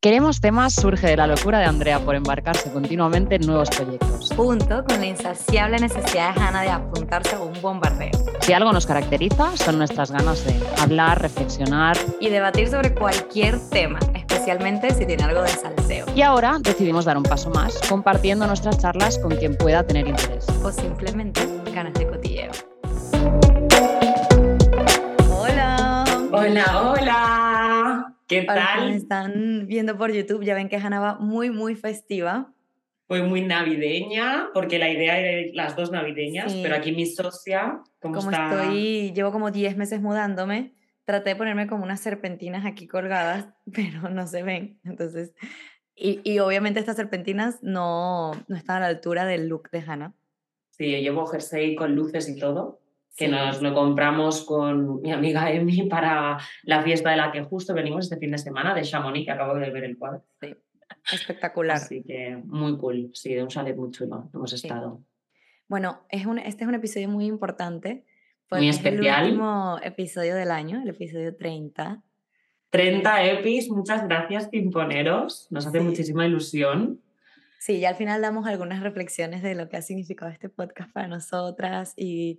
Queremos temas surge de la locura de Andrea por embarcarse continuamente en nuevos proyectos. Junto con la insaciable necesidad de Hannah de apuntarse a un bombardeo. Si algo nos caracteriza son nuestras ganas de hablar, reflexionar y debatir sobre cualquier tema, especialmente si tiene algo de salseo. Y ahora decidimos dar un paso más, compartiendo nuestras charlas con quien pueda tener interés. O simplemente ganas de cotilleo. Hola. Hola, hola. ¿Qué tal? me están viendo por YouTube, ya ven que Hannah va muy, muy festiva. Fue muy navideña, porque la idea era las dos navideñas, pero aquí mi socia, como estoy, llevo como 10 meses mudándome, traté de ponerme como unas serpentinas aquí colgadas, pero no se ven. Entonces, y, y obviamente estas serpentinas no, no están a la altura del look de Hannah. Sí, yo llevo jersey con luces y todo que nos lo compramos con mi amiga Emi para la fiesta de la que justo venimos este fin de semana de Chamonix, que acabo de ver el cuadro. Sí, espectacular. Así que muy cool, sí, de un chalet muy chulo, hemos estado. Bueno, es un, este es un episodio muy importante. muy especial. el último episodio del año, el episodio 30. 30 epis, muchas gracias, Pimponeros. Nos hace muchísima ilusión. Sí, ya al final damos algunas reflexiones de lo que ha significado este podcast para nosotras y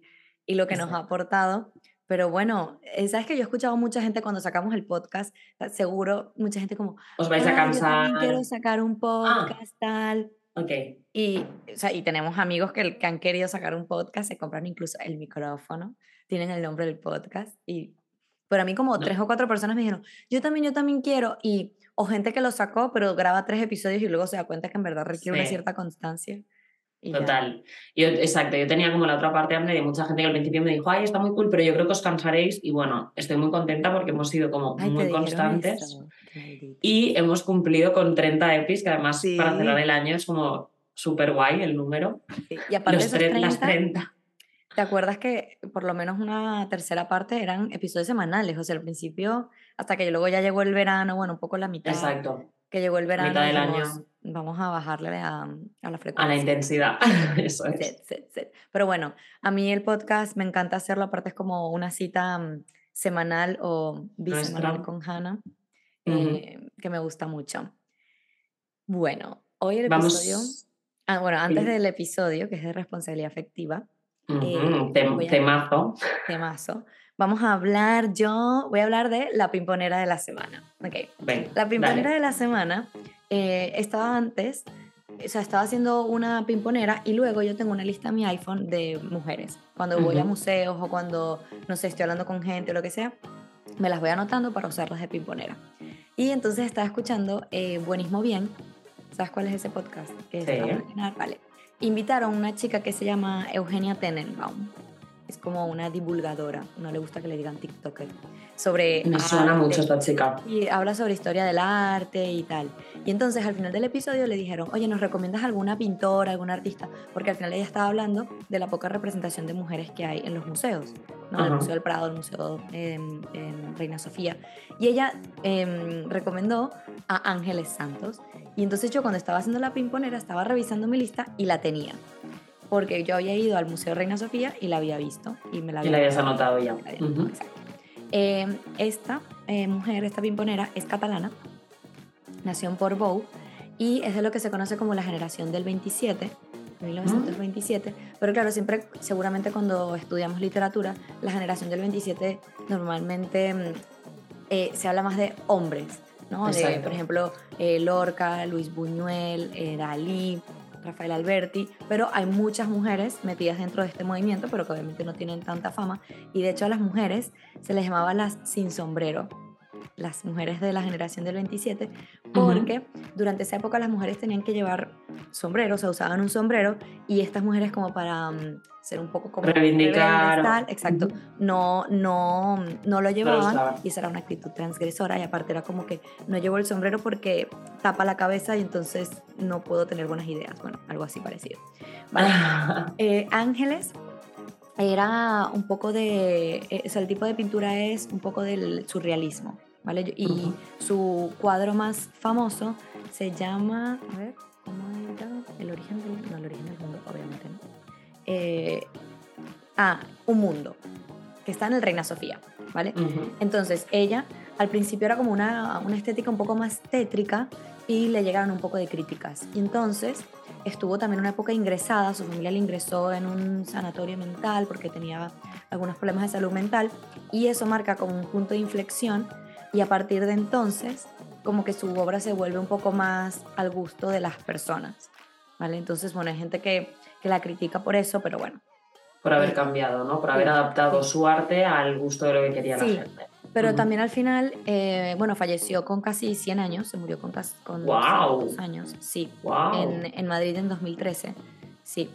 y lo que nos ha aportado. Pero bueno, eh, sabes que yo he escuchado mucha gente cuando sacamos el podcast, seguro, mucha gente como, os vais a cansar. Yo quiero sacar un ah. podcast, tal. Ok. Y, o sea, y tenemos amigos que, que han querido sacar un podcast, se compran incluso el micrófono, tienen el nombre del podcast. Y, pero a mí como tres o cuatro personas me dijeron, yo también, yo también quiero. Y, o gente que lo sacó, pero graba tres episodios y luego se da cuenta que en verdad requiere una cierta constancia. Total. Yo, exacto, yo tenía como la otra parte hambre de mucha gente que al principio me dijo, ay, está muy cool, pero yo creo que os cansaréis. Y bueno, estoy muy contenta porque hemos sido como muy constantes y hemos cumplido con 30 EPIs, que además para cerrar el año es como súper guay el número. Y aparte de 30, las 30. ¿Te acuerdas que por lo menos una tercera parte eran episodios semanales? O sea, al principio, hasta que luego ya llegó el verano, bueno, un poco la mitad. Exacto que llegó el verano. Mitad del año. Vamos a bajarle a, a, la frecuencia. A la intensidad, eso es. Pero bueno, a mí el podcast me encanta hacerlo, aparte es como una cita mm, semanal o bisemanal con Hannah, eh, que me gusta mucho. Bueno, hoy el episodio... Ah, bueno, antes del episodio, que es de responsabilidad afectiva. Uh temazo. Temazo vamos a hablar, yo voy a hablar de la pimponera de la semana. Ok. la pimponera de la semana eh, estaba antes, o sea, estaba haciendo una pimponera y luego yo tengo una lista en mi iPhone de mujeres. Cuando voy a museos o cuando, no sé, estoy hablando con gente o lo que sea, me las voy anotando para usarlas de pimponera. Y entonces estaba escuchando eh, Buenismo Bien. ¿Sabes cuál es ese podcast? sí. Vale. Invitaron a una chica que se llama Eugenia Tenenbaum es como una divulgadora, no le gusta que le digan TikToker. Sobre Me suena mucho esta chica. Y habla sobre historia del arte y tal. Y entonces al final del episodio le dijeron, oye, ¿nos recomiendas alguna pintora, algún artista? Porque al final ella estaba hablando de la poca representación de mujeres que hay en los museos, ¿no? El Museo del Prado, el Museo en Reina Sofía. Y ella em, recomendó a Ángeles Santos. Y entonces yo cuando estaba haciendo la pimponera estaba revisando mi lista y la tenía porque yo había ido al Museo Reina Sofía y la había visto y me la había Y la habías anotado ya. Eh, esta eh, mujer, esta pimponera, es catalana, nació en Portbou y es de lo que se conoce como la generación del 27, 1927, pero claro, siempre, seguramente cuando estudiamos literatura, la generación del 27 normalmente mm, eh, se habla más de hombres, ¿no? De, por ejemplo, Lorca, Luis Buñuel, Dalí, Rafael Alberti, pero hay muchas mujeres metidas dentro de este movimiento, pero que obviamente no tienen tanta fama. Y de hecho a las mujeres se les llamaba las sin sombrero, las mujeres de la generación del 27, porque durante esa época las mujeres tenían que llevar sombreros, o sea, usaban un sombrero, y estas mujeres como para mm, ser un poco como... Reivindicar. exacto, no, no, no lo llevaban, y esa era una actitud transgresora, y aparte era como que no llevo el sombrero porque tapa la cabeza y entonces no puedo tener buenas ideas, bueno, algo así parecido. Eh, ángeles era un poco de, eh, o sea, el tipo de pintura es un poco del surrealismo, ¿vale? Y su cuadro más famoso se llama, a ver, ¿cómo era? El origen del, no, el origen del mundo, obviamente, ¿no? Eh, ah, Un Mundo, que está en el Reina Sofía, ¿vale? Entonces, ella al principio era como una, una estética un poco más tétrica y le llegaron un poco de críticas. Y entonces estuvo también una época ingresada, su familia le ingresó en un sanatorio mental porque tenía algunos problemas de salud mental y eso marca como un punto de inflexión y a partir de entonces como que su obra se vuelve un poco más al gusto de las personas, ¿vale? Entonces, bueno, hay gente que, que la critica por eso, pero bueno. Por haber cambiado, ¿no? Por haber adaptado su arte al gusto de lo que quería la gente. Pero también al final, eh, bueno, falleció con casi 100 años, se murió con, casi, con wow. años, sí, en, en, Madrid en 2013, sí.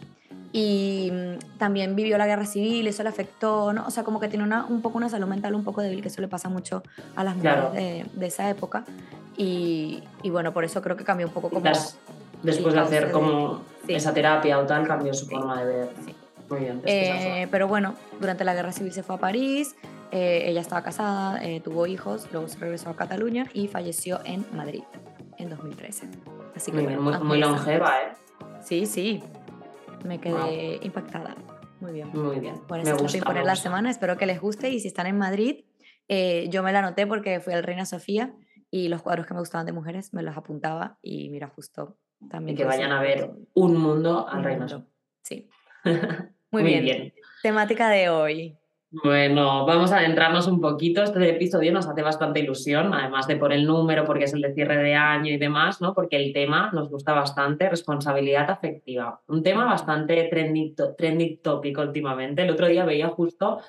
Y mm, también vivió la guerra civil, eso le afectó, ¿no? O sea, como que tiene una, un poco una salud mental un poco débil, que eso le pasa mucho a las mujeres de, de, esa época. Y, y, bueno, por eso creo que cambió un poco como... después de hacer como esa terapia o tal, cambió su forma de ver. Sí. Muy bien. Eh, pero bueno, durante la guerra civil se fue a París, eh, ella estaba casada, eh, tuvo hijos, luego se regresó a Cataluña y falleció en Madrid en 2013. Así que, muy, muy, longeva, ¿eh? Sí, sí. Me quedé impactada. Muy bien. Muy bien. Bueno, me gusta, poner la semana. Espero que les guste y si están en Madrid, eh, yo me la anoté porque fui al Reina Sofía y los cuadros que me gustaban de mujeres me los apuntaba y mira, justo también. Y que vayan a ver un mundo al Reina Sofía. Sí. Muy, bien. Temática de hoy. Bueno, vamos a adentrarnos un poquito. Este episodio nos hace bastante ilusión, además de por el número, porque es el de cierre de año y demás, ¿no? Porque el tema nos gusta bastante, responsabilidad afectiva. Un tema bastante trending, trending topic últimamente. El otro día veía justo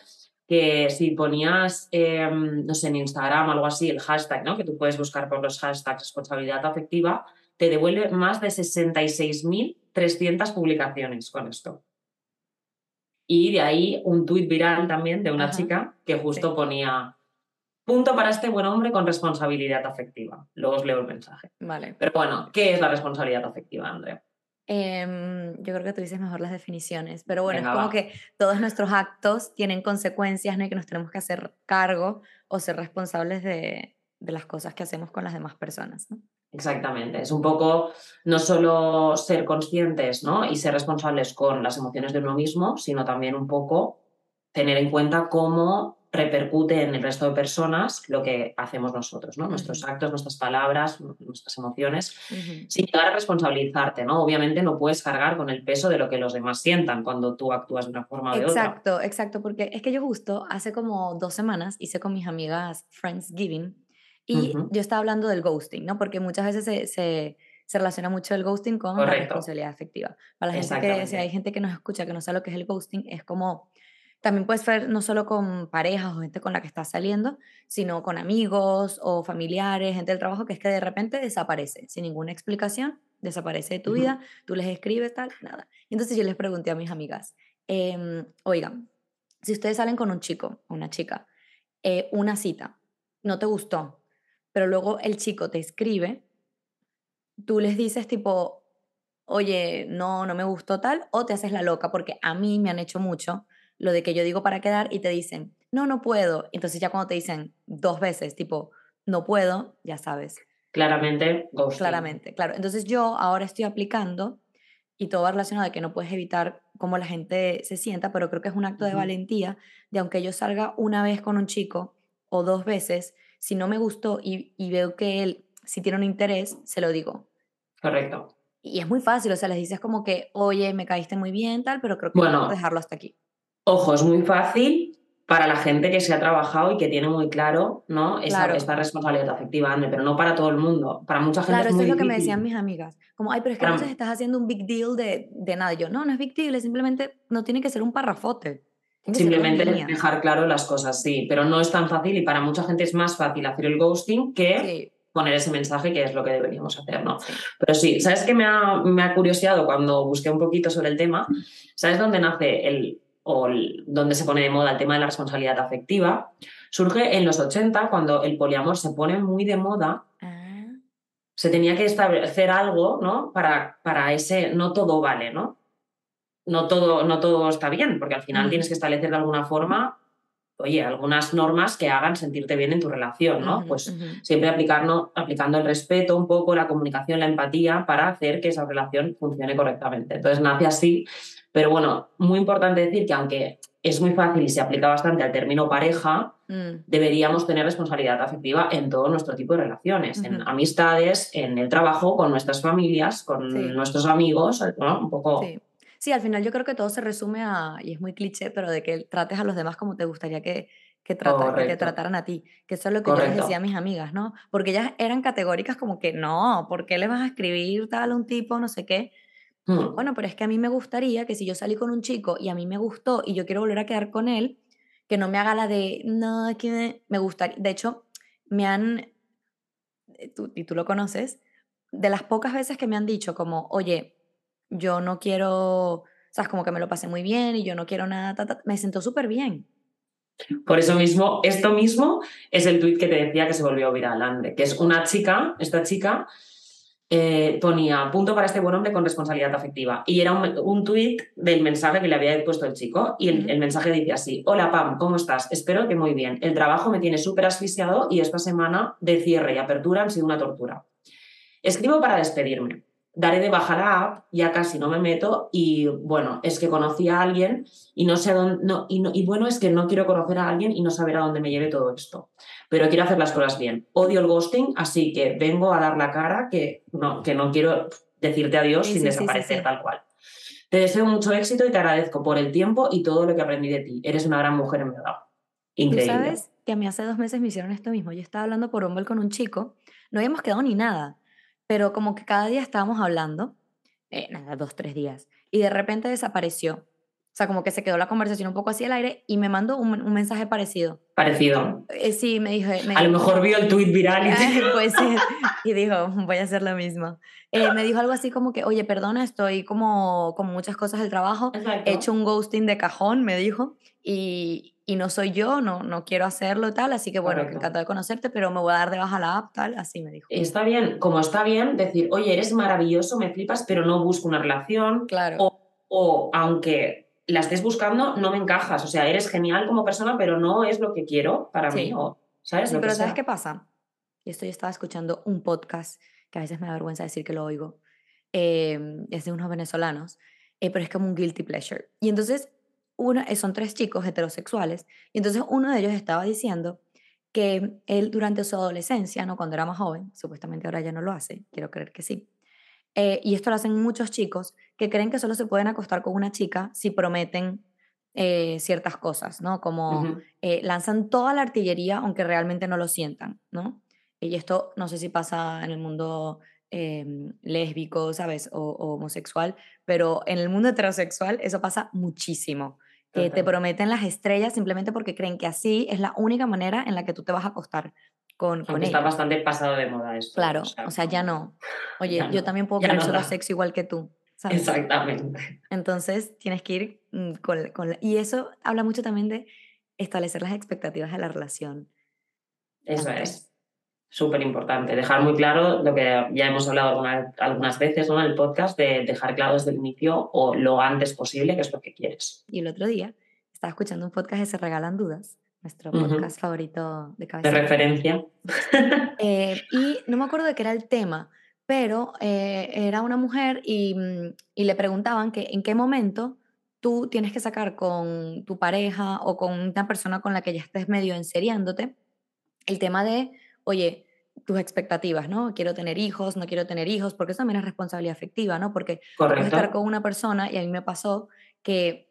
que si ponías, em, no sé, en Instagram o algo así, el hashtag, ¿no? Que tú puedes buscar por los hashtags responsabilidad afectiva, te devuelve más de 66.300 publicaciones con esto. Y de ahí un tuit viral también de una chica que justo ponía punto para este buen hombre con responsabilidad afectiva. Luego os leo el mensaje. Vale. Pero bueno, ¿qué es la responsabilidad afectiva, Andrea? Em, yo creo que tú dices mejor las definiciones, pero bueno, es como que todos nuestros actos tienen consecuencias, ¿no? Y que nos tenemos que hacer cargo o ser responsables de, de las cosas que hacemos con las demás personas, ¿no? Exactamente, es un poco no solo ser conscientes ¿no? y ser responsables con las emociones de uno mismo, sino también un poco tener en cuenta cómo repercute en el resto de personas lo que hacemos nosotros, ¿no? Nuestros actos, nuestras palabras, nuestras emociones, sin llegar a responsabilizarte, ¿no? Obviamente no puedes cargar con el peso de lo que los demás sientan cuando tú actúas de una forma o de otra. Exacto, exacto, porque es que yo justo hace como dos semanas hice con mis amigas Friendsgiving y yo estaba hablando del ghosting, ¿no? Porque muchas veces se, se, se relaciona mucho el ghosting con la responsabilidad afectiva. Para la gente que, si hay gente que nos escucha que no sabe lo que es el ghosting, es como, también puedes ver no solo con parejas o gente con la que estás saliendo, sino con amigos o familiares, gente del trabajo, que es que de repente desaparece, sin ninguna explicación, desaparece de tu vida, tú les escribes, tal, nada. Entonces yo les pregunté a mis amigas, eh, oigan, si ustedes salen con un chico o una chica, eh, una cita, no te gustó, pero luego el chico te escribe, tú les dices tipo, oye, no, no me gustó tal, o te haces la loca, porque a mí me han hecho mucho lo de que yo digo para quedar y te dicen, no, no puedo. Entonces ya cuando te dicen dos veces, tipo, no puedo, ya sabes. Claramente, Claramente, claro. Entonces yo ahora estoy aplicando y todo va relacionado de que no puedes evitar cómo la gente se sienta, pero creo que es un acto de valentía de aunque yo salga una vez con un chico o dos veces, si no me gustó y, veo que él si tiene un interés, se lo digo. Correcto. Y es muy fácil, o sea, les dices como que, oye, me caíste muy bien, tal, pero creo que bueno, dejarlo hasta aquí. Ojo, es muy fácil para la gente que se ha trabajado y que tiene muy claro, ¿no? Esta, responsabilidad afectiva, André, pero no para todo el mundo. Para mucha gente claro, es eso es lo que me decían mis amigas. Como, ay, pero es que entonces estás haciendo un big deal de, de nada. yo, no, no es big deal, es simplemente no tiene que ser un parrafote. Simplemente dejar claro las cosas, sí, pero no es tan fácil y para mucha gente es más fácil hacer el ghosting que poner ese mensaje, que es lo que deberíamos hacer, ¿no? Pero sí, ¿sabes qué me ha, me ha curioseado cuando busqué un poquito sobre el tema? ¿Sabes dónde nace el, o dónde se pone de moda el tema de la responsabilidad afectiva? Surge en los 80, cuando el poliamor se pone muy de moda. Ah. Se tenía que establecer algo, ¿no? Para, para ese no todo vale, ¿no? No todo, no todo está bien, porque al final tienes que establecer de alguna forma, oye, algunas normas que hagan sentirte bien en tu relación, ¿no? pues siempre aplicando, aplicando el respeto un poco, la comunicación, la empatía para hacer que esa relación funcione correctamente. Entonces nace así, pero bueno, muy importante decir que aunque es muy fácil y se aplica bastante al término pareja, mm. deberíamos tener responsabilidad afectiva en todo nuestro tipo de relaciones, en amistades, en el trabajo, con nuestras familias, con nuestros amigos, Un poco... Sí. Sí. al final yo creo que todo se resume a, y es muy cliché, pero de que trates a los demás como te gustaría que, que, te trataran a ti, que eso es lo que yo les decía a mis amigas, ¿no? Porque ellas eran categóricas como que, no, ¿por qué le vas a escribir tal a un tipo, no sé qué? Mm. Bueno, pero es que a mí me gustaría que si yo salí con un chico y a mí me gustó y yo quiero volver a quedar con él, que no me haga la de, no, que me gusta. De hecho, me han, eh, tú, y tú lo conoces, de las pocas veces que me han dicho como, oye, yo no quiero, sabes, como que me lo pasé muy bien y yo no quiero nada, me siento súper bien. Por eso mismo, esto mismo es el tuit que te decía que se volvió viral, Andre, que es una chica, esta chica eh, ponía punto para este buen hombre con responsabilidad afectiva. Y era un, un tuit del mensaje que le había puesto el chico. Y el, mensaje dice así: Hola Pam, ¿cómo estás? Espero que muy bien. El trabajo me tiene súper asfixiado y esta semana de cierre y apertura han sido una tortura. Escribo para despedirme daré de baja la app, ya casi no me meto y bueno, es que conocí a alguien y no sé dónde, no, y, y bueno, es que no quiero conocer a alguien y no saber a dónde me lleve todo esto, pero quiero hacer las cosas bien. Odio el ghosting, así que vengo a dar la cara que no, que no quiero decirte adiós sin desaparecer tal cual. Te deseo mucho éxito y te agradezco por el tiempo y todo lo que aprendí de ti. Eres una gran mujer en verdad. Increíble. ¿Tú sabes que a mí hace dos meses me hicieron esto mismo? Yo estaba hablando por Humble con un chico, no habíamos quedado ni nada pero como que cada día estábamos hablando, eh, nada, dos, tres días, y de repente desapareció. O sea, como que se quedó la conversación un poco así al aire y me mandó un, un mensaje parecido. Parecido. Eh, sí, me dijo... a lo mejor vio el tweet viral y... pues sí, y dijo, voy a hacer lo mismo. Eh, me dijo algo así como que, oye, perdona, estoy como con muchas cosas del trabajo, he hecho un ghosting de cajón, me dijo, y, y no soy yo, no, no quiero hacerlo tal, así que bueno, encantado de conocerte, pero me voy a dar de baja la app tal, así me dijo. Está bien, como está bien decir, oye, eres maravilloso, me flipas, pero no busco una relación. Claro. O, o aunque la estés buscando, no me encajas, o sea, eres genial como persona, pero no es lo que quiero para mí, o, ¿sabes? pero ¿sabes qué pasa? Y esto yo estaba escuchando un podcast, que a veces me da vergüenza decir que lo oigo, eh, es de unos venezolanos, eh, pero es como un guilty pleasure. Y entonces una, eh, son tres chicos heterosexuales, y entonces uno de ellos estaba diciendo que él durante su adolescencia, ¿no? cuando era más joven, supuestamente ahora ya no lo hace, quiero creer que sí, eh, y esto lo hacen muchos chicos que creen que solo se pueden acostar con una chica si prometen eh, ciertas cosas, ¿no? Como lanzan toda la artillería aunque realmente no lo sientan, ¿no? Y esto no sé si pasa en el mundo em, lésbico, ¿sabes? O, o, homosexual, pero en el mundo heterosexual eso pasa muchísimo que te prometen las estrellas simplemente porque creen que así es la única manera en la que tú te vas a acostar con, con Está bastante pasado de moda esto. Claro, o sea, ya no. Oye, yo también puedo querer solo sexo igual que tú. Exactamente. Entonces tienes que ir mm, con, con Y eso habla mucho también de establecer las expectativas de la relación. Eso es súper importante. Dejar muy claro lo que ya hemos hablado algunas, veces en el podcast, de dejar claro desde el inicio o lo antes posible qué es lo que quieres. Y el otro día estaba escuchando un podcast de Se Regalan Dudas, nuestro podcast favorito de cabeza. De referencia. Eh, y no me acuerdo de qué era el tema, pero eh, era una mujer y, y le preguntaban que en qué momento tú tienes que sacar con tu pareja o con una persona con la que ya estés medio enseriándote el tema de, oye, tus expectativas, ¿no? Quiero tener hijos, no quiero tener hijos, porque eso también es responsabilidad afectiva, ¿no? Porque puedes estar con una persona, y a mí me pasó que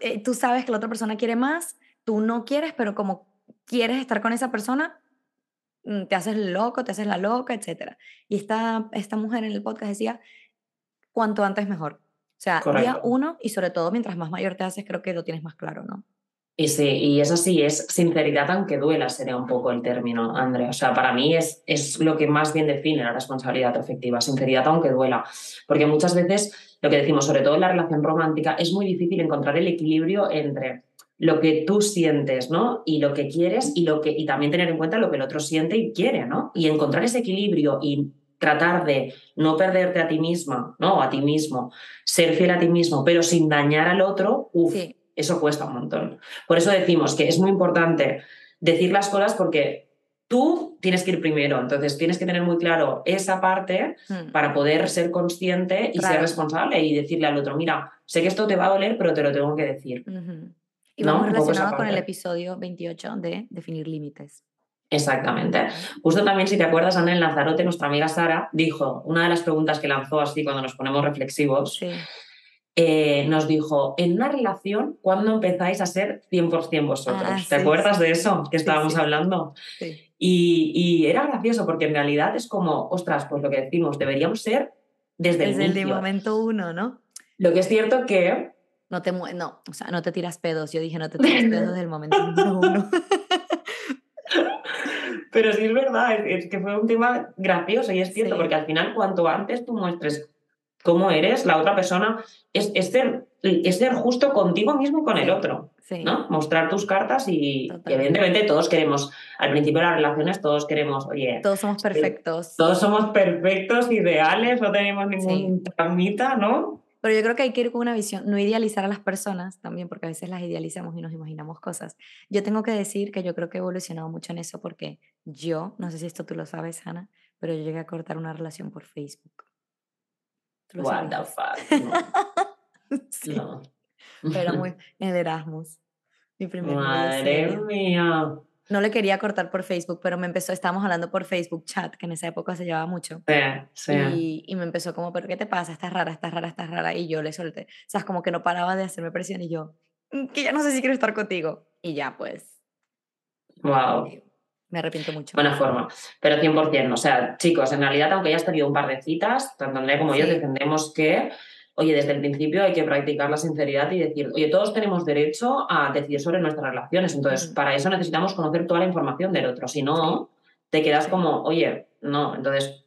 eh, tú, sabes que la otra persona quiere más, tú no quieres, pero como quieres estar con esa persona, mm, te haces loco, te haces la loca, etc. Y esta, esta mujer en el podcast decía, cuanto antes mejor. O sea, día uno y sobre todo mientras más mayor te haces, creo que lo tienes más claro, ¿no? Y sí, y eso sí, es sinceridad aunque duela, sería un poco el término, Andrea. O sea, para mí es, es lo que más bien define la responsabilidad afectiva, sinceridad aunque duela. Porque muchas veces, lo que decimos, sobre todo en la relación romántica, es muy difícil encontrar el equilibrio entre lo que tú sientes, ¿no? Y lo que quieres y, lo que, y también tener en cuenta lo que el otro siente y quiere, ¿no? Y encontrar ese equilibrio y tratar de no perderte a ti misma, ¿no? A ti mismo, ser fiel a ti mismo, pero sin dañar al otro, uff, eso cuesta un montón. Por eso decimos que es muy importante decir las cosas porque tú tienes que ir primero, entonces tienes que tener muy claro esa parte hmm. para poder ser consciente y ser responsable y decirle al otro, mira, sé que esto te va a doler, pero te lo tengo que decir. Y vamos relacionado con el episodio 28 de definir límites. Exactamente. Justo también, si te acuerdas, Ana, en Lanzarote, nuestra amiga Sara dijo, una de las preguntas que lanzó así cuando nos ponemos reflexivos, eh, nos dijo, en una relación, ¿cuándo empezáis a ser 100% vosotros? Ah, ¿Te acuerdas de eso que estábamos hablando? Y, y, era gracioso porque en realidad es como, ostras, pues lo que decimos, deberíamos ser desde, desde el, el momento uno, ¿no? Lo que es cierto que... No te, no, o sea, no te tiras pedos. Yo dije, no te tiras pedos desde el momento uno. Pero sí es verdad, es, que fue un tema gracioso y es cierto, porque al final cuanto antes tú muestres cómo eres, la otra persona, es, es, ser, es ser justo contigo mismo y con el otro. ¿no? Mostrar tus cartas y, evidentemente todos queremos, al principio de las relaciones todos queremos, oye. Todos somos perfectos. Todos somos perfectos, ideales, no tenemos ningún tramita, ¿no? Pero yo creo que hay que ir con una visión, no idealizar a las personas también, porque a veces las idealizamos y nos imaginamos cosas. Yo tengo que decir que yo creo que he evolucionado mucho en eso porque yo, no sé si esto tú lo sabes, Ana, pero yo llegué a cortar una relación por Facebook. What the fuck? sí. Pero muy en el Erasmus. Mi primer Madre mía no le quería cortar por Facebook, pero me empezó, estábamos hablando por Facebook chat, que en esa época se llevaba mucho. Sí, sí. Y, me empezó como, ¿pero qué te pasa? Estás rara, estás rara, estás rara. Y yo le solté. O sea, como que no paraba de hacerme presión y yo, mm, que ya no sé si quiero estar contigo. Y ya, pues. Wow. Me arrepiento mucho. Buena forma. Pero 100%. O sea, chicos, en realidad, aunque hayas tenido un par de citas, tanto Andrea como yo defendemos que oye, desde el principio hay que practicar la sinceridad y decir, oye, todos tenemos derecho a decidir sobre nuestras relaciones. Entonces, para eso necesitamos conocer toda la información del otro. Si no, te quedas como, oye, no. Entonces,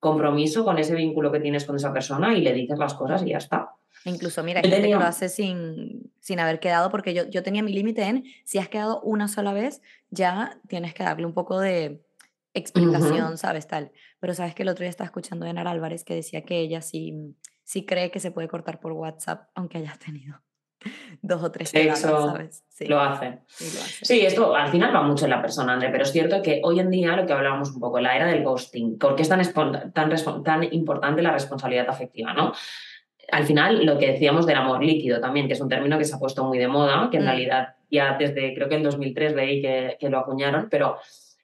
compromiso con ese vínculo que tienes con esa persona y le dices las cosas y ya está. Incluso, mira, hay gente que lo hace sin, sin haber quedado, porque yo, yo tenía mi límite en, si has quedado una sola vez, ya tienes que darle un poco de explicación, ¿sabes? Tal. Pero sabes que el otro día estaba escuchando a Enar Álvarez que decía que ella sí si cree que se puede cortar por WhatsApp, aunque hayas tenido dos o tres Eso ¿sabes? Sí. Lo hace. Sí, esto al final va mucho en la persona, André, pero es cierto que hoy en día lo que hablábamos un poco, la era del ghosting, ¿por qué es tan, tan, tan importante la responsabilidad afectiva? ¿no? Al final, lo que decíamos del amor líquido también, que es un término que se ha puesto muy de moda, que en mm. realidad ya desde creo que en 2003 leí que, que lo acuñaron, pero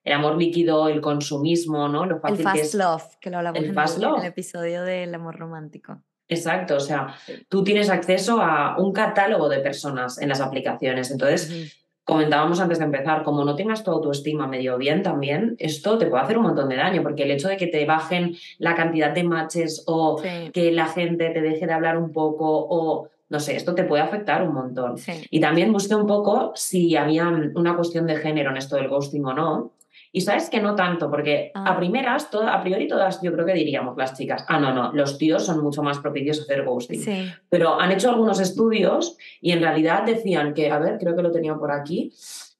el amor líquido, el consumismo, ¿no? Lo fácil el fast que es, love, que lo hablamos en, en el episodio del amor romántico. Exacto, o sea, tú tienes acceso a un catálogo de personas en las aplicaciones. Entonces, comentábamos antes de empezar, como no tengas tu autoestima medio bien también, esto te puede hacer un montón de daño, porque el hecho de que te bajen la cantidad de matches o que la gente te deje de hablar un poco o no sé, esto te puede afectar un montón. Y también busqué un poco si había una cuestión de género en esto del ghosting o no. Y sabes que no tanto, porque a ah. primeras, a priori todas yo creo que diríamos las chicas, ah, no, no, los tíos son mucho más propicios a hacer ghosting. Pero han hecho algunos estudios y en realidad decían que, a ver, creo que lo tenía por aquí,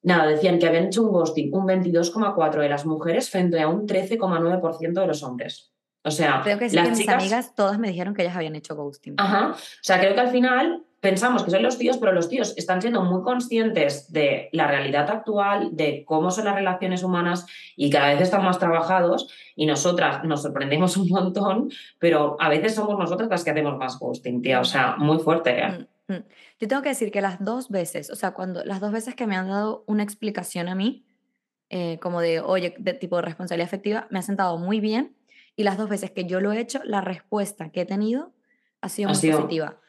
nada, decían que habían hecho un ghosting un 22,4% de las mujeres frente a un 13,9% de los hombres. O sea, creo que las chicas... mis amigas todas me dijeron que ellas habían hecho ghosting. Ajá. O sea, creo que al final pensamos que son los tíos, pero los tíos están siendo muy conscientes de la realidad actual, de cómo son las relaciones humanas y cada vez están más trabajados y nosotras nos sorprendemos un montón, pero a veces somos nosotras las que hacemos más ghosting, tía, o sea, muy fuerte. ¿eh? Mm, mm. Yo tengo que decir que las dos veces, o sea, cuando las dos veces que me han dado una explicación a mí, eh, como de, oye, de tipo de responsabilidad afectiva, me ha sentado muy bien y las dos veces que yo lo he hecho, la respuesta que he tenido ha sido muy positiva.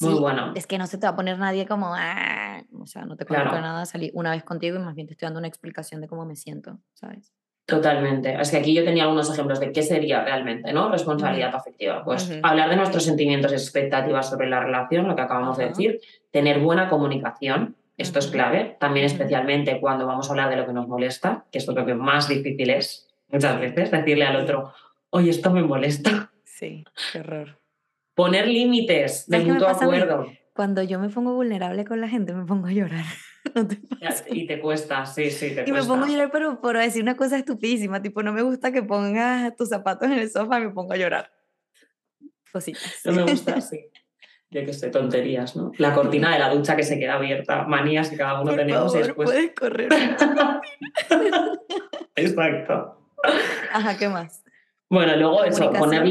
Muy bueno. Es que no se te va a poner nadie como, ah", o sea, no te conozco nada, salí una vez contigo y más bien te estoy dando una explicación de cómo me siento, ¿sabes? Totalmente. Es que aquí yo tenía algunos ejemplos de qué sería realmente, ¿no? Responsabilidad afectiva. Pues hablar de nuestros sentimientos y expectativas sobre la relación, lo que acabamos de decir, tener buena comunicación, esto es clave, también especialmente cuando vamos a hablar de lo que nos molesta, que es lo que más difícil es muchas veces, decirle al otro, oye, esto me molesta. Sí, qué horror. Poner límites de mutuo acuerdo. Cuando yo me pongo vulnerable con la gente, me pongo a llorar. Y te cuesta, sí, sí, te y me pongo a llorar, pero por decir una cosa estupidísima, tipo, no me gusta que pongas tus zapatos en el sofá, me pongo a llorar. Cositas. No me gusta, sí. Ya que sé, tonterías, ¿no? La cortina de la ducha que se queda abierta, manías que cada uno tenemos y después... puedes correr. Exacto. Ajá, ¿qué más? Bueno, luego eso, poner,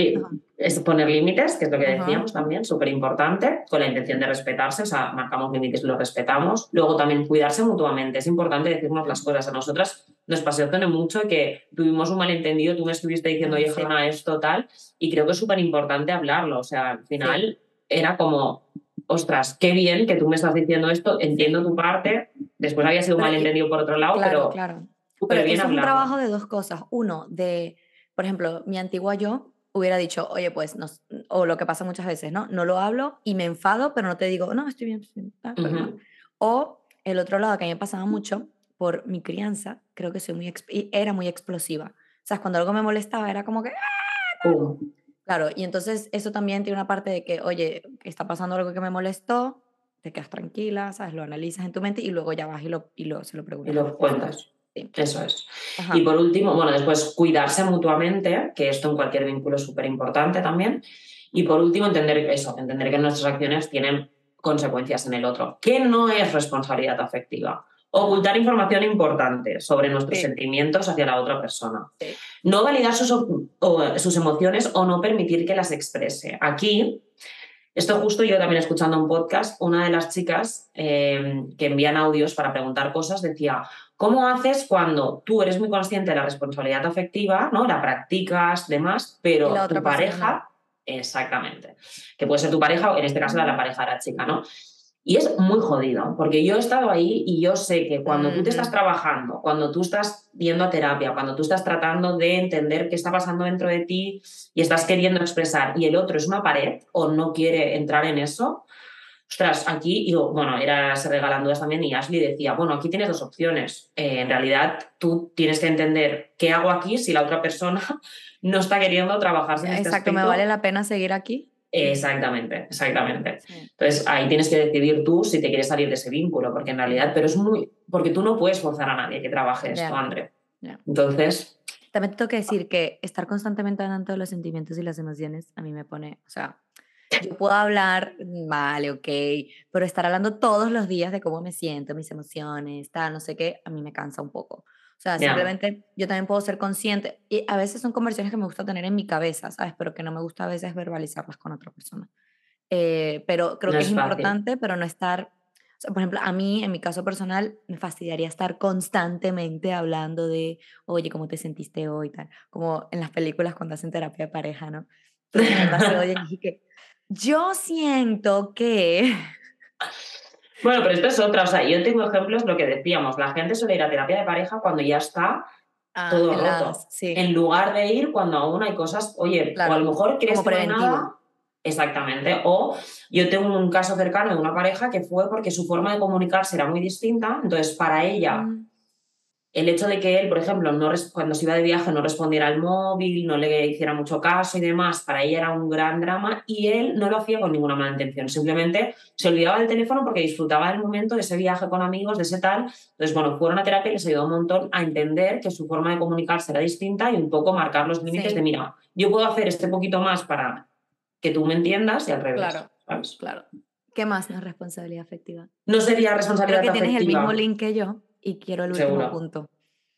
es poner límites, que es lo que decíamos también, súper importante, con la intención de respetarse, o sea, marcamos límites y los respetamos. Luego también cuidarse mutuamente, es importante decirnos las cosas. A nosotras nos pasó mucho que tuvimos un malentendido, tú me estuviste diciendo, oye, Gemma, esto tal, y creo que es súper importante hablarlo, o sea, al final era como, ostras, qué bien que tú me estás diciendo esto, entiendo tu parte, después había sido un malentendido por otro lado, pero... Claro. Pero bien es un trabajo de dos cosas. Uno, de por ejemplo, mi antigua yo hubiera dicho, oye, pues, no, o lo que pasa muchas veces, ¿no? No lo hablo y me enfado, pero no te digo, no, estoy bien. O el otro lado que a mí me pasaba mucho por mi crianza, creo que soy muy, era muy explosiva. O sea, cuando algo me molestaba era como que... ¡Ah, claro, y entonces eso también tiene una parte de que, oye, está pasando algo que me molestó, te quedas tranquila, ¿sabes? Lo analizas en tu mente y luego ya vas y, lo, y lo, se lo preguntas. Y lo cuentas. Eso es. Y por último, bueno, después cuidarse mutuamente, que esto en cualquier vínculo es súper importante también. Y por último, entender eso, entender que nuestras acciones tienen consecuencias en el otro, que no es responsabilidad afectiva. Ocultar información importante sobre nuestros sentimientos hacia la otra persona. No validar sus, sus emociones o no permitir que las exprese. Aquí esto justo yo también escuchando un podcast, una de las chicas eh, que envían audios para preguntar cosas decía, ¿cómo haces cuando tú eres muy consciente de la responsabilidad afectiva, ¿no? la practicas, demás, pero tu pareja, exactamente, que puede ser tu pareja o en este caso la pareja de la chica, ¿no? Y es muy jodido, porque yo he estado ahí y yo sé que cuando tú te estás trabajando, cuando tú estás yendo a terapia, cuando tú estás tratando de entender qué está pasando dentro de ti y estás queriendo expresar y el otro es una pared o no quiere entrar en eso, ostras, aquí, y bueno, era regalando también y Ashley decía, bueno, aquí tienes dos opciones. Eh, en realidad, tú tienes que entender qué hago aquí si la otra persona no está queriendo trabajarse en este Exacto, ¿me vale la pena seguir aquí? Exactamente, exactamente. Entonces ahí tienes que decidir tú si te quieres salir de ese vínculo, porque en realidad, pero es muy, porque tú no puedes forzar a nadie que trabaje esto, André. Entonces... También te tengo que decir que estar constantemente hablando de los sentimientos y las emociones a mí me pone, o sea, yo puedo hablar, vale, ok, pero estar hablando todos los días de cómo me siento, mis emociones, tal, no sé qué, a mí me cansa un poco. O sea, simplemente yo también puedo ser consciente. Y a veces son conversaciones que me gusta tener en mi cabeza, ¿sabes? Pero que no me gusta a veces verbalizarlas con otra persona. Eh, pero creo que es, importante, pero no estar... O sea, por ejemplo, a mí, en mi caso personal, me fastidiaría estar constantemente hablando de, oye, ¿cómo te sentiste hoy? Tal. Como en las películas cuando hacen terapia de pareja, ¿no? oye, que yo siento que... Bueno, pero esto es otra. O sea, yo tengo ejemplos, lo que decíamos, la gente suele ir a terapia de pareja cuando ya está ah, todo roto. En lugar de ir cuando aún hay cosas, oye, o a lo mejor quieres que nada. Exactamente. O yo tengo un caso cercano de una pareja que fue porque su forma de comunicarse era muy distinta. Entonces, para ella, mm el hecho de que él, por ejemplo, no cuando se iba de viaje no respondiera al móvil, no le hiciera mucho caso y demás, para ella era un gran drama y él no lo hacía con ninguna mala intención, simplemente se olvidaba del teléfono porque disfrutaba del momento de ese viaje con amigos, de ese tal. Entonces, bueno, fueron a terapia y les ayudó un montón a entender que su forma de comunicarse era distinta y un poco marcar los límites de, mira, yo puedo hacer este poquito más para que tú me entiendas y al revés. Claro, claro. ¿Qué más no es responsabilidad afectiva? No sería responsabilidad Creo que tienes el mismo link que yo y quiero el último punto.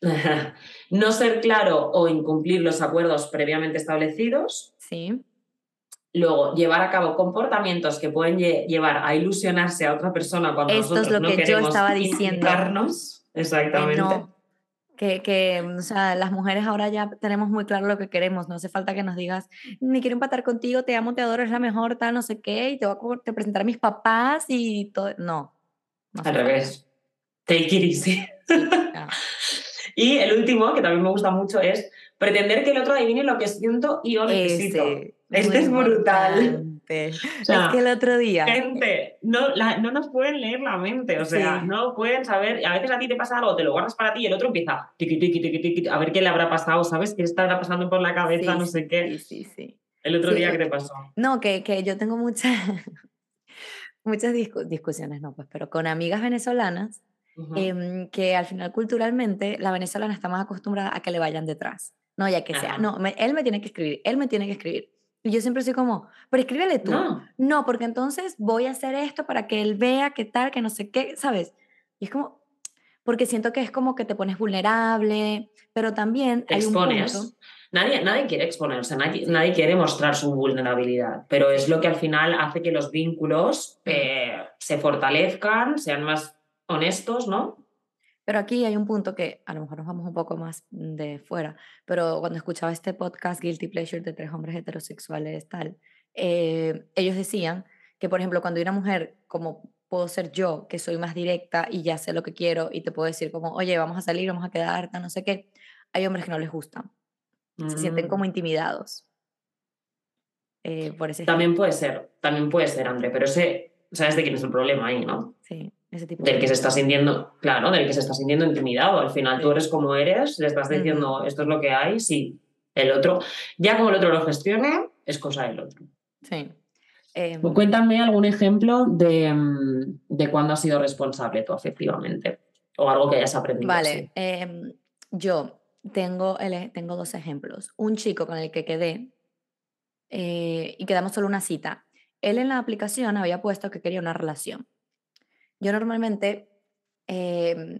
no ser claro o incumplir los acuerdos previamente establecidos. Sí. Luego, llevar a cabo comportamientos que pueden llevar a ilusionarse a otra persona cuando Esto nosotros es lo que yo estaba diciendo. Exactamente. Que, que, o sea, las mujeres ahora ya tenemos muy claro lo que queremos. No hace falta que nos digas, me quiero empatar contigo, te amo, te adoro, es la mejor, tal, no sé qué, y te voy a presentar a mis papás y todo. No. Al revés. Take it easy. y el último, que también me gusta mucho, es pretender que el otro adivine lo que siento y yo necesito. este es brutal. es que el otro día. Gente, no, no nos pueden leer la mente, o sea, no pueden saber. A veces a ti te pasa algo, te lo guardas para ti y el otro empieza a ver qué le habrá pasado, ¿sabes? ¿Qué estará pasando por la cabeza? no sé qué. Sí, sí, sí. El otro día, ¿qué te pasó? No, que, que yo tengo muchas, muchas discusiones, no, pues, pero con amigas venezolanas Em, que al final culturalmente la venezolana está más acostumbrada a que le vayan detrás, no ya que sea, no, él me tiene que escribir, él me tiene que escribir. Y yo siempre soy como, pero escríbele tú. No. no, porque entonces voy a hacer esto para que él vea qué tal, que no sé qué, ¿sabes? Y es como, porque siento que es como que te pones vulnerable, pero también hay un punto Nadie, nadie quiere exponerse, nadie, nadie, quiere mostrar su vulnerabilidad, pero es lo que al final hace que los vínculos eh, se fortalezcan, sean más honestos, ¿no? Pero aquí hay un punto que a lo mejor nos vamos un poco más de fuera, pero cuando escuchaba este podcast Guilty Pleasure de tres hombres heterosexuales, tal, eh, ellos decían que, por ejemplo, cuando una mujer, como puedo ser yo, que soy más directa y ya sé lo que quiero y te puedo decir como, oye, vamos a salir, vamos a quedar, no sé qué, hay hombres que no les gustan, se sienten mm. como intimidados. Eh, por ese también puede ser, también puede ser, André, pero ese, ¿sabes de quién es el problema ahí, no? Sí. Ese tipo del que se está sintiendo, claro, del que se está sintiendo intimidado. Al final tú eres como eres, le estás diciendo esto es lo que hay, sí. El otro, ya como el otro lo gestione, es cosa del otro. Sí. Em, cuéntame algún ejemplo de, mm, de cuándo has sido responsable tú, efectivamente, o algo que hayas aprendido. Vale, em, yo tengo, el, tengo dos ejemplos. Un chico con el que quedé eh, y quedamos solo una cita. Él en la aplicación había puesto que quería una relación. Yo normalmente em,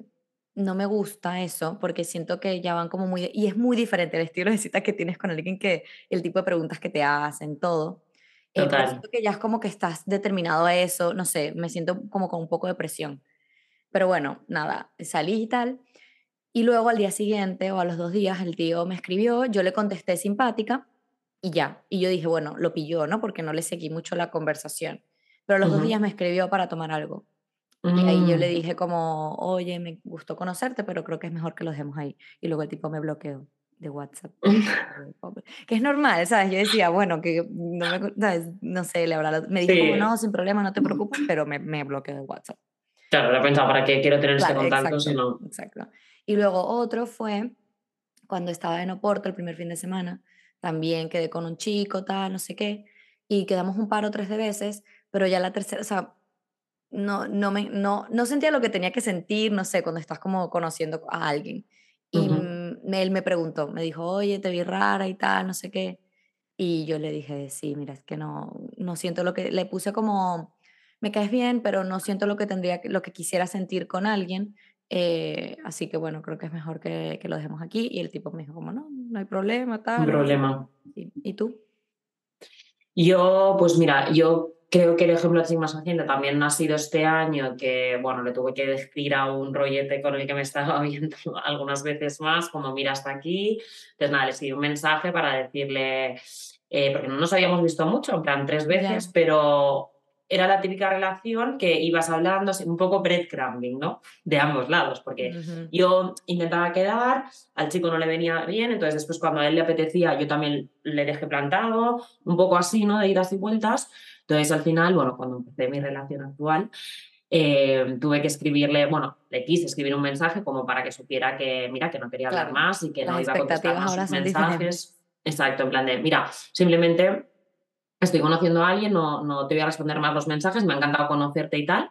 no me gusta eso porque siento que ya van como muy... Y es muy diferente el estilo de cita que tienes con alguien que el tipo de preguntas que te hacen, todo. Eh, siento que ya es como que estás determinado a eso, no sé, me siento como con un poco de presión. Pero bueno, nada, salí y tal. Y luego al día siguiente o a los dos días el tío me escribió, yo le contesté simpática y ya. Y yo dije, bueno, lo pilló, ¿no? Porque no le seguí mucho la conversación. Pero a los dos días me escribió para tomar algo. Y ahí yo le mm. dije como, oye, me gustó conocerte, pero creo que es mejor que lo dejemos ahí. Y luego el tipo me bloqueó de WhatsApp. que es normal, ¿sabes? Yo decía, bueno, que no me, ¿sabes? No sé, le hablaba, me dijo, como, no, sin problema, no te preocupes, pero me, me bloqueó de WhatsApp. Claro, le pensaba, ¿para qué quiero tener este contacto si no? Exacto. Y luego otro fue cuando estaba en Oporto el primer fin de semana, también quedé con un chico, tal, no sé qué, y quedamos un par o tres de veces, pero ya la tercera, o sea, no, no, me, no, no sentía lo que tenía que sentir, no sé, cuando estás como conociendo a alguien. Y él me preguntó, me dijo, oye, te vi rara y tal, no sé qué. Y yo le dije, sí, mira, es que no, no siento lo que, le puse como, me caes bien, pero no siento lo que tendría, lo que quisiera sentir con alguien. Eh, así que bueno, creo que es mejor que, que, lo dejemos aquí. Y el tipo me dijo, como no, no hay problema, tal. No problema. ¿Y tú? Yo, pues mira, yo Creo que el ejemplo así más reciente también ha sido este año que, bueno, le tuve que decir a un rollete con el que me estaba viendo algunas veces más, como mira hasta aquí. Entonces, nada, le escribí un mensaje para decirle, eh, porque no nos habíamos visto mucho, en plan tres veces, pero era la típica relación que ibas hablando, un poco breadcrumbing, ¿no? De ambos lados, porque yo intentaba quedar, al chico no le venía bien, entonces después cuando a él le apetecía, yo también le dejé plantado, un poco así, ¿no? De idas y vueltas. Entonces al final, bueno, cuando empecé mi relación actual, eh, tuve que escribirle, bueno, le quise escribir un mensaje como para que supiera que, mira, que no quería hablar más y que no iba a contestar más sus mensajes. Exacto, en plan de, mira, simplemente estoy conociendo a alguien, no, no te voy a responder más los mensajes, me ha encantado conocerte y tal.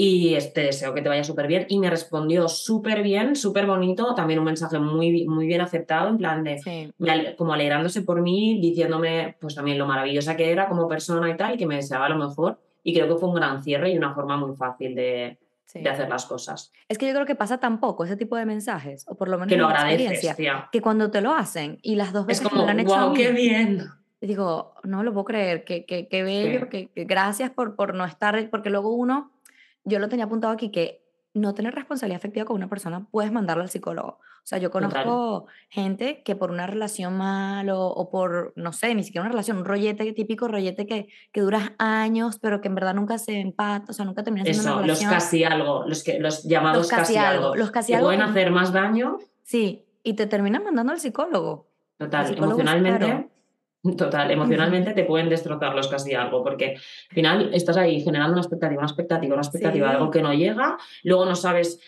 Y este deseo que te vaya súper bien. Y me respondió súper bien, súper bonito, también un mensaje muy, muy bien aceptado, en plan de, como alegrándose por mí, diciéndome pues también lo maravillosa que era como persona y tal, y que me deseaba lo mejor. Y creo que fue un gran cierre y una forma muy fácil de, de hacer las cosas. Es que yo creo que pasa tan poco ese tipo de mensajes, o por lo menos que lo agradeces, que cuando te lo hacen y las dos veces es como, me lo han hecho wow, qué bien digo, no lo puedo creer, qué que, que bello, que, gracias por, por no estar, porque luego uno, yo lo tenía apuntado aquí, que no tener responsabilidad afectiva con una persona, puedes mandarla al psicólogo. O sea, yo conozco gente que por una relación mal o, por, no sé, ni siquiera una relación, un rollete, típico rollete que, que dura años, pero que en verdad nunca se empata, o sea, nunca termina siendo Eso, una relación. los casi algo, los, que, los llamados casi, algo. Los casi algo. pueden hacer más daño. Sí, y te terminan mandando al psicólogo. Total, emocionalmente Total, emocionalmente te pueden destrozar los casi algo, porque al final estás ahí generando una expectativa, una expectativa, una expectativa algo que no llega, luego no sabes,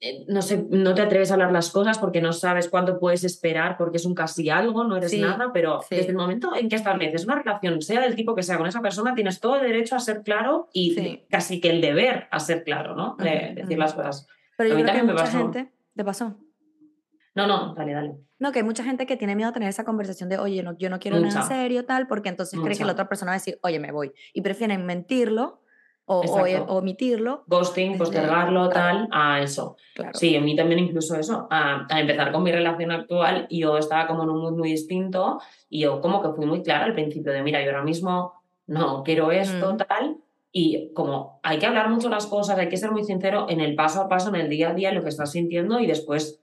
eh, no sé, no te atreves a hablar las cosas porque no sabes cuánto puedes esperar, porque es un casi algo, no eres nada, pero desde el momento en que estableces una relación, sea del tipo que sea con esa persona, tienes todo el derecho a ser claro y casi que el deber a ser claro, ¿no? De decir las cosas. Pero yo creo que mucha gente te pasó. No, no, dale, dale. No, que hay mucha gente que tiene miedo a tener esa conversación de, oye, no, yo no quiero nada serio, tal, porque entonces cree que la otra persona va a decir, oye, me voy. Y prefieren mentirlo o, o, omitirlo. Ghosting, postergarlo, tal, a eso. Sí, a mí también incluso eso, a, empezar con mi relación actual, y yo estaba como en un mundo muy distinto y yo como que fui muy clara al principio de, mira, yo ahora mismo no quiero esto, tal, y como hay que hablar mucho las cosas, hay que ser muy sincero en el paso a paso, en el día a día, en lo que estás sintiendo y después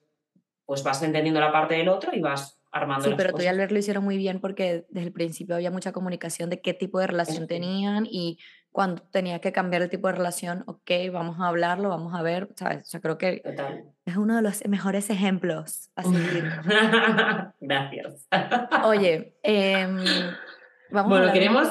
pues vas entendiendo la parte del otro y vas armando. Sí, pero tú y Albert lo hicieron muy bien porque desde el principio había mucha comunicación de qué tipo de relación tenían y cuando tenía que cambiar el tipo de relación, ok, vamos a hablarlo, vamos a ver, ¿sabes? O sea, creo que es uno de los mejores ejemplos a seguir. Gracias. Oye, em, vamos bueno, a queremos...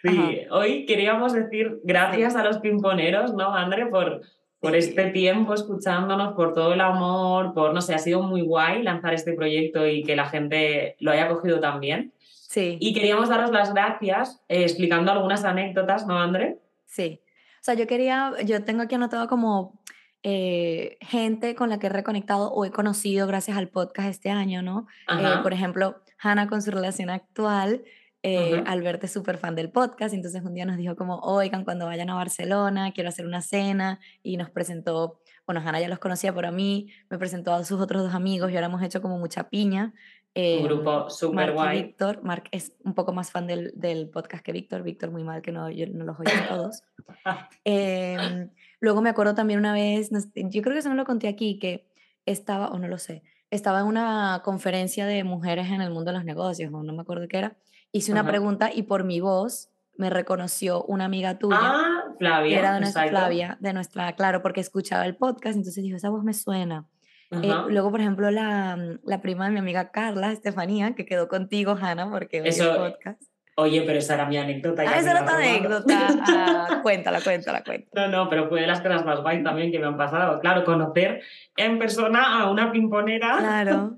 Sí, hoy queríamos decir gracias a los pimponeros, ¿no, André? Por, por este tiempo escuchándonos, por todo el amor, por, no sé, ha sido muy guay lanzar este proyecto y que la gente lo haya cogido también. Sí. Y queríamos daros las gracias eh, explicando algunas anécdotas, ¿no, André? Sí. O sea, yo quería, yo tengo aquí anotado como eh, gente con la que he reconectado o he conocido gracias al podcast este año, ¿no? Eh, por ejemplo, Hannah con su relación actual, eh, Alberto es súper fan del podcast, entonces un día nos dijo como, oigan, cuando vayan a Barcelona, quiero hacer una cena, y nos presentó, bueno, Hanna ya los conocía, pero a mí me presentó a sus otros dos amigos y ahora hemos hecho como mucha piña. un grupo súper guay. Víctor, Mark es un poco más fan del, del podcast que Víctor, Víctor muy mal que no, yo no los oigo todos. Em, luego me acuerdo también una vez, yo creo que eso no lo conté aquí, que estaba, o no lo sé, estaba en una conferencia de mujeres en el mundo de los negocios, o no me acuerdo qué era, hice una pregunta y por mi voz me reconoció una amiga tuya. Ah, Flavia. era de nuestra Flavia, de nuestra, claro, porque escuchaba el podcast, entonces dijo, esa voz me suena. Eh, luego, por ejemplo, la, mm, la, prima de mi amiga Carla, Estefanía, que quedó contigo, Hanna, porque Eso, el podcast. Oye, pero esa era mi anécdota. Ah, esa era tu anécdota. Ah, cuéntala, cuéntala, cuéntala. No, no, pero fue de las cosas más guay también que me han pasado. Claro, conocer en persona a una pimponera. Claro.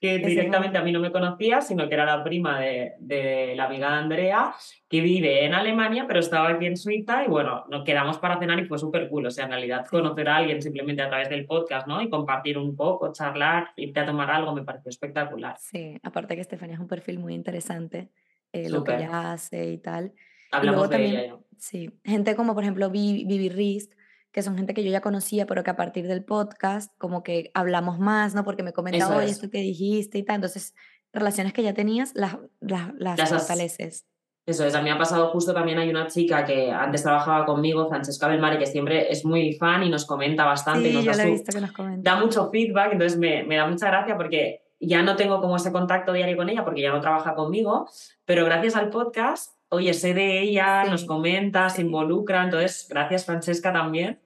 que directamente a mí no me conocía, sino que era la prima de, de, la amiga Andrea, que vive en Alemania, pero estaba aquí en Suiza y bueno, nos quedamos para cenar y fue súper cool. O sea, en realidad conocer a alguien simplemente a través del podcast, ¿no? Y compartir un poco, charlar, irte a tomar algo, me pareció espectacular. Sí, aparte que Estefania es un perfil muy interesante, eh, lo que ella hace y tal. Hablamos de también, ella. Sí, gente como por ejemplo Vivi Risk, que son gente que yo ya conocía, pero que a partir del podcast como que hablamos más, ¿no? Porque me comentaba, oye, esto que dijiste y tal. Entonces, relaciones que ya tenías, las, las, las fortaleces. Eso es, a mí me ha pasado justo también hay una chica que antes trabajaba conmigo, Francesca Belmari, que siempre es muy fan y nos comenta bastante. Sí, y nos yo da, he visto que nos comenta. da mucho feedback, entonces me, me da mucha gracia porque ya no tengo como ese contacto diario con ella porque ya no trabaja conmigo, pero gracias al podcast oye, sé de ella, nos comenta, se involucra, entonces gracias Francesca también.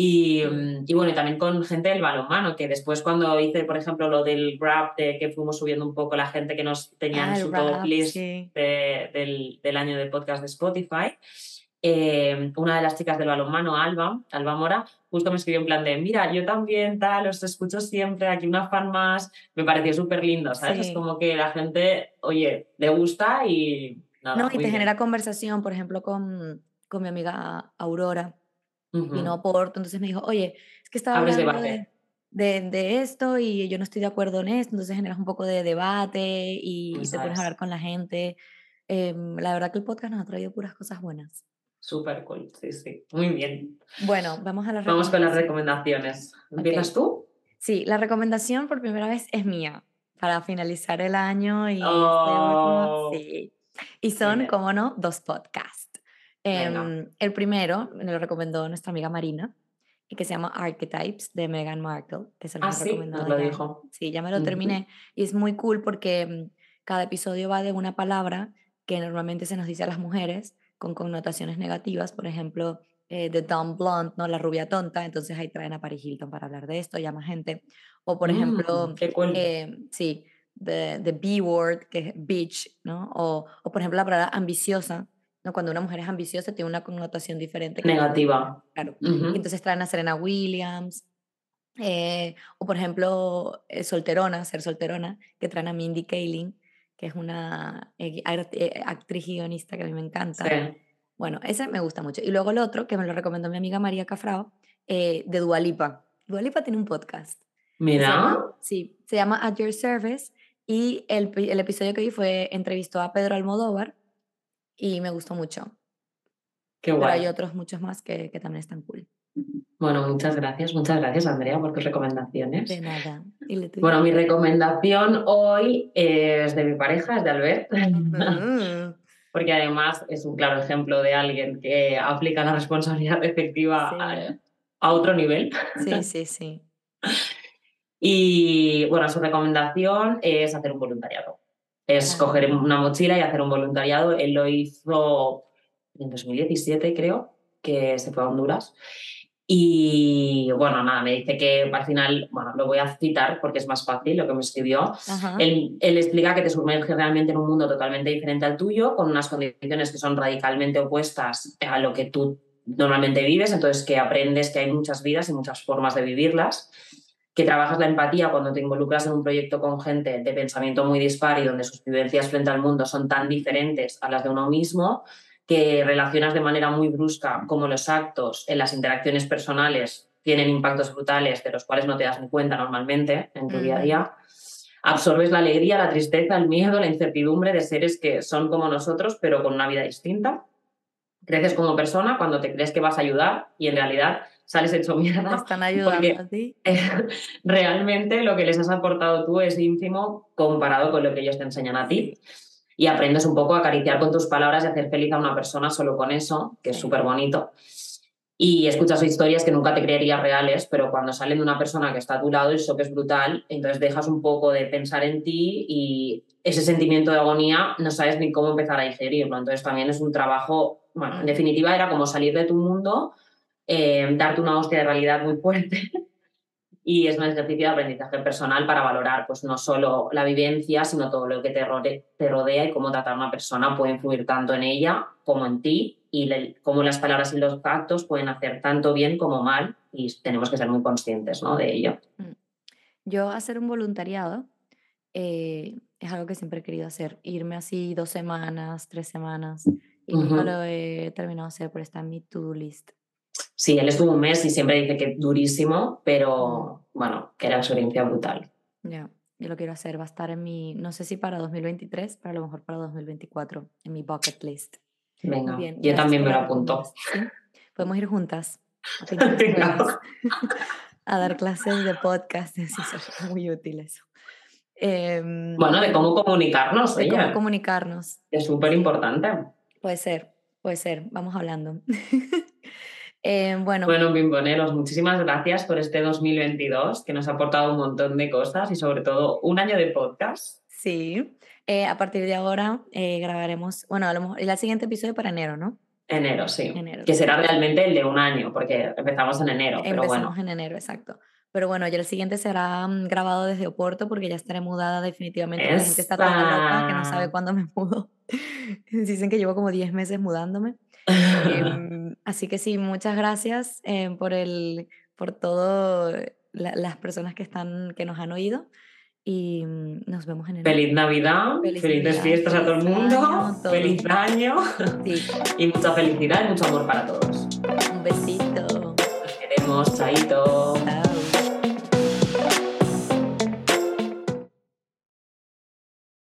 Y, y, bueno, y también con gente del balonmano, que después cuando hice, por ejemplo, lo del Grab, de que fuimos subiendo un poco la gente que nos tenía en ah, su top list del, del, año de podcast de Spotify, eh, una de las chicas del balonmano, Alba, Alba Mora, justo me escribió en plan de, mira, yo también tal, os escucho siempre, aquí una fan más, me pareció súper lindo, ¿sabes? Es como que la gente, oye, le gusta y no, y te genera conversación, por ejemplo, con, con mi amiga Aurora, vino a Porto, entonces me dijo, oye, es que estaba hablando de, de, de, esto y yo no estoy de acuerdo en esto, entonces generas un poco de debate y, te pones a hablar con la gente. Em, la verdad que el podcast nos ha traído puras cosas buenas. Súper cool, sí, sí. Muy bien. Bueno, vamos a las Vamos con las recomendaciones. ¿Empiezas tú? Sí, la recomendación por primera vez es mía para finalizar el año y este oh. sí. Y son, como no, dos podcasts. Em, el primero me lo recomendó nuestra amiga Marina, que se llama Archetypes de Meghan Markle, que se lo ah, sí, lo dijo. Sí, ya me lo terminé. Y es muy cool porque mm, cada episodio va de una palabra que normalmente se nos dice a las mujeres con connotaciones negativas, por ejemplo, eh, The Dumb Blonde, ¿no? La rubia tonta, entonces ahí traen a Paris Hilton para hablar de esto, llama gente. O por ejemplo, mm, qué cool. eh, sí, the, the B-word, que es bitch, ¿no? O, o, por ejemplo la palabra ambiciosa, ¿no? Cuando una mujer es ambiciosa tiene una connotación diferente. Negativa. claro. Entonces traen a Serena Williams, eh, o por ejemplo eh, solterona, ser solterona, que traen a Mindy Kaling, que es una eh, actriz guionista que a mí me encanta. Sí. Bueno, ese me gusta mucho. Y luego el otro, que me lo recomendó mi amiga María Cafrao, de Dualipa. Dualipa tiene un podcast. Mira. sí, se llama At Your Service y el, el, episodio que vi fue entrevistó a Pedro Almodóvar y me gustó mucho. Qué Pero guay. hay otros muchos más que, que también están cool. Bueno, muchas gracias, muchas gracias Andrea por tus recomendaciones. De nada. ¿Y? Bueno, mi recomendación hoy es de mi pareja, es de Albert, porque además es un claro ejemplo de alguien que aplica la responsabilidad efectiva Sí. a, a otro nivel. Sí, sí, sí. Y bueno, su recomendación es hacer un voluntariado. Es Ah. coger una mochila y hacer un voluntariado. Él lo hizo en 2017, creo, que se fue a Honduras. Y bueno, nada, me dice que al final, bueno, lo voy a citar porque es más fácil lo que me escribió. Él, él explica que te sumerge realmente en un mundo totalmente diferente al tuyo, con unas condiciones que son radicalmente opuestas a lo que tú normalmente vives, entonces que aprendes que hay muchas vidas y muchas formas de vivirlas, que trabajas la empatía cuando te involucras en un proyecto con gente de pensamiento muy dispar y donde sus vivencias frente al mundo son tan diferentes a las de uno mismo, que relacionas de manera muy brusca como los actos en las interacciones personales tienen impactos brutales de los cuales no te das ni cuenta normalmente en tu día a día. Absorbes la alegría, la tristeza, el miedo, la incertidumbre de seres que son como nosotros, pero con una vida distinta. Creces como persona cuando te crees que vas a ayudar y en realidad sales hecho Te mierda. están ayudando porque- a ti. Realmente lo que les has aportado tú es ínfimo comparado con lo que ellos te enseñan a ti. Y aprendes un poco a acariciar con tus palabras y hacer feliz a una persona solo con eso, que es súper bonito. Y escuchas historias que nunca te creerías reales, pero cuando salen de una persona que está a tu lado, el shock es brutal. Entonces dejas un poco de pensar en ti y ese sentimiento de agonía no sabes ni cómo empezar a digerirlo. Entonces también es un trabajo, bueno, en definitiva era como salir de tu mundo, eh, darte una hostia de realidad muy fuerte. Y es un ejercicio de aprendizaje personal para valorar pues, no solo la vivencia, sino todo lo que te, rode- te rodea y cómo tratar a una persona puede influir tanto en ella como en ti y le- cómo las palabras y los actos pueden hacer tanto bien como mal y tenemos que ser muy conscientes ¿no? de ello. Yo hacer un voluntariado eh, es algo que siempre he querido hacer. Irme así dos semanas, tres semanas. Y nunca Ujú. lo he terminado de hacer, pero está en mi to-do list. Sí, él estuvo un mes y siempre dice que durísimo, pero bueno, que era una experiencia brutal. Ya, yo lo quiero hacer. Va a estar en mi, no sé si para 2023, pero a lo mejor para 2024, en mi bucket list. Venga, bien. yo también me lo apunto. ¿Sí? Podemos ir juntas a, a dar clases de podcast. Sí, sería muy útil eso. Em, Bueno, de cómo comunicarnos, de oye, cómo comunicarnos. es súper importante. Puede ser, puede ser. Vamos hablando. Em, bueno, Bueno, Bimboneros, muchísimas gracias por este 2022 que nos ha aportado un montón de cosas y sobre todo un año de podcast. sí. Eh, a partir de ahora eh, grabaremos, bueno, a lo mejor el siguiente episodio para enero, ¿no? Enero, sí. Enero. Que será realmente el de un año, porque empezamos en enero, pero Empezamos bueno. en enero, exacto. Pero bueno, ya el siguiente será mm, grabado desde Oporto porque ya estaré mudada definitivamente. porque La gente está toda loca que no sabe cuándo me mudo. Dicen que llevo como 10 meses mudándome. Em, así que sí, muchas gracias em, por el, por todo la- las personas que están, que nos han oído y mm, nos vemos en enero. Feliz Navidad, Feliz felices Navidad, fiestas a todo el feliz mundo, año, todo. feliz año Sí, y mucha felicidad y mucho amor para todos. un besito. Nos queremos, chaito.